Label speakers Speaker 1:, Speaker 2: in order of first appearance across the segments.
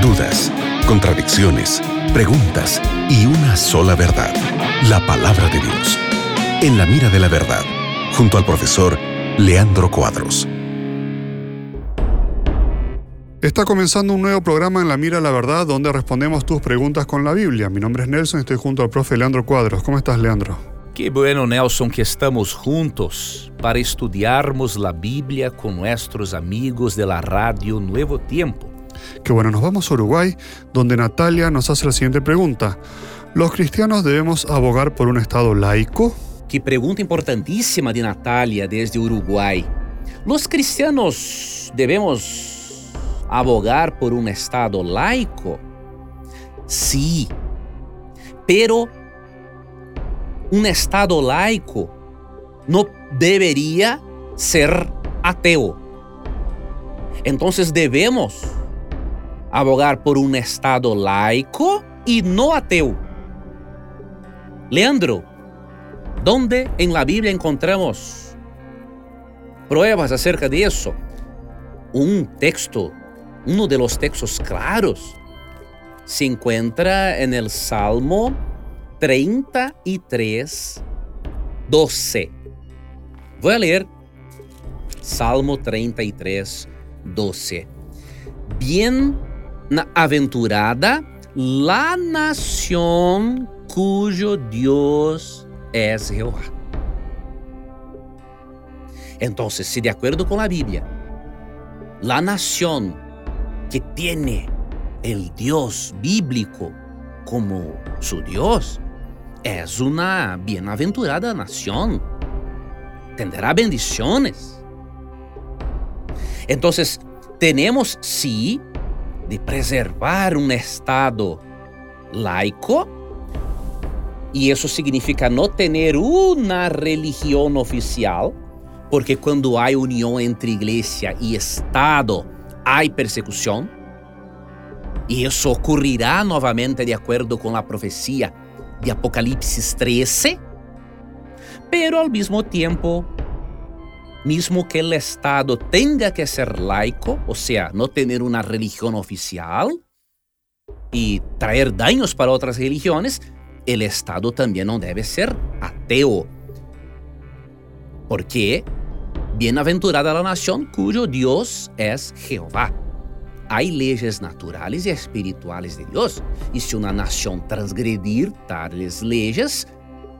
Speaker 1: dudas, contradicciones, preguntas y una sola verdad, la palabra de Dios. En la mira de la verdad, junto al profesor Leandro Cuadros.
Speaker 2: Está comenzando un nuevo programa en La Mira de la Verdad donde respondemos tus preguntas con la Biblia. Mi nombre es Nelson y estoy junto al profe Leandro Cuadros. ¿Cómo estás, Leandro?
Speaker 3: Qué bueno, Nelson, que estamos juntos para estudiarmos la Biblia con nuestros amigos de la radio Nuevo Tiempo.
Speaker 2: Qué bueno, nos vamos a Uruguay, donde Natalia nos hace la siguiente pregunta. ¿Los cristianos debemos abogar por un Estado laico?
Speaker 3: Qué pregunta importantísima de Natalia desde Uruguay. ¿Los cristianos debemos abogar por un Estado laico? Sí, pero un Estado laico no debería ser ateo. Entonces debemos abogar por un Estado laico y no ateo. Leandro, ¿dónde en la Biblia encontramos pruebas acerca de eso? Un texto, uno de los textos claros, se encuentra en el Salmo 33, 12. Voy a leer Salmo 33, 12. Bienaventurada la nación cuyo Dios es Jehová. Entonces, si de acuerdo con la Biblia, la nación que tiene el Dios bíblico como su Dios es una bienaventurada nación. Tendrá bendiciones. Entonces, tenemos sí de preservar un Estado laico, y eso significa no tener una religión oficial, porque cuando hay unión entre iglesia y Estado, hay persecución. Y eso ocurrirá novamente de acuerdo con la profecía de Apocalipsis 13. Pero al mismo tiempo, mismo que el Estado tenga que ser laico, o sea, no tener una religión oficial y traer daños para otras religiones, el Estado también no debe ser ateo. Porque bienaventurada la nación cuyo Dios es Jehová. Hay leyes naturales y espirituales de Dios, y si una nación transgredir tales leyes,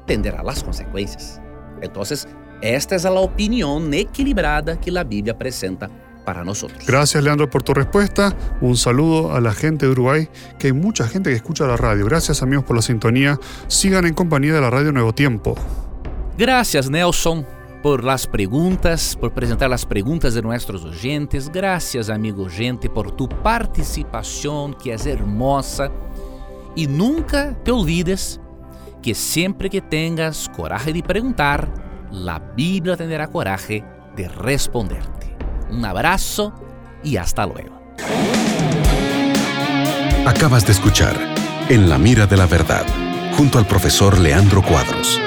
Speaker 3: tendrá las consecuencias. Entonces, esta es la opinión equilibrada que la Biblia presenta para nosotros.
Speaker 2: Gracias, Leandro, por tu respuesta. Un saludo a la gente de Uruguay, que hay mucha gente que escucha la radio. Gracias, amigos, por la sintonía. Sigan en compañía de la radio Nuevo Tiempo.
Speaker 3: Gracias, Nelson por las preguntas, por presentar las preguntas de nuestros oyentes. Gracias, amigo oyente, por tu participación, que es hermosa. Y nunca te olvides que siempre que tengas coraje de preguntar, la Biblia tendrá coraje de responderte. Un abrazo y hasta luego.
Speaker 1: Acabas de escuchar En la mira de la verdad, junto al profesor Leandro Cuadros.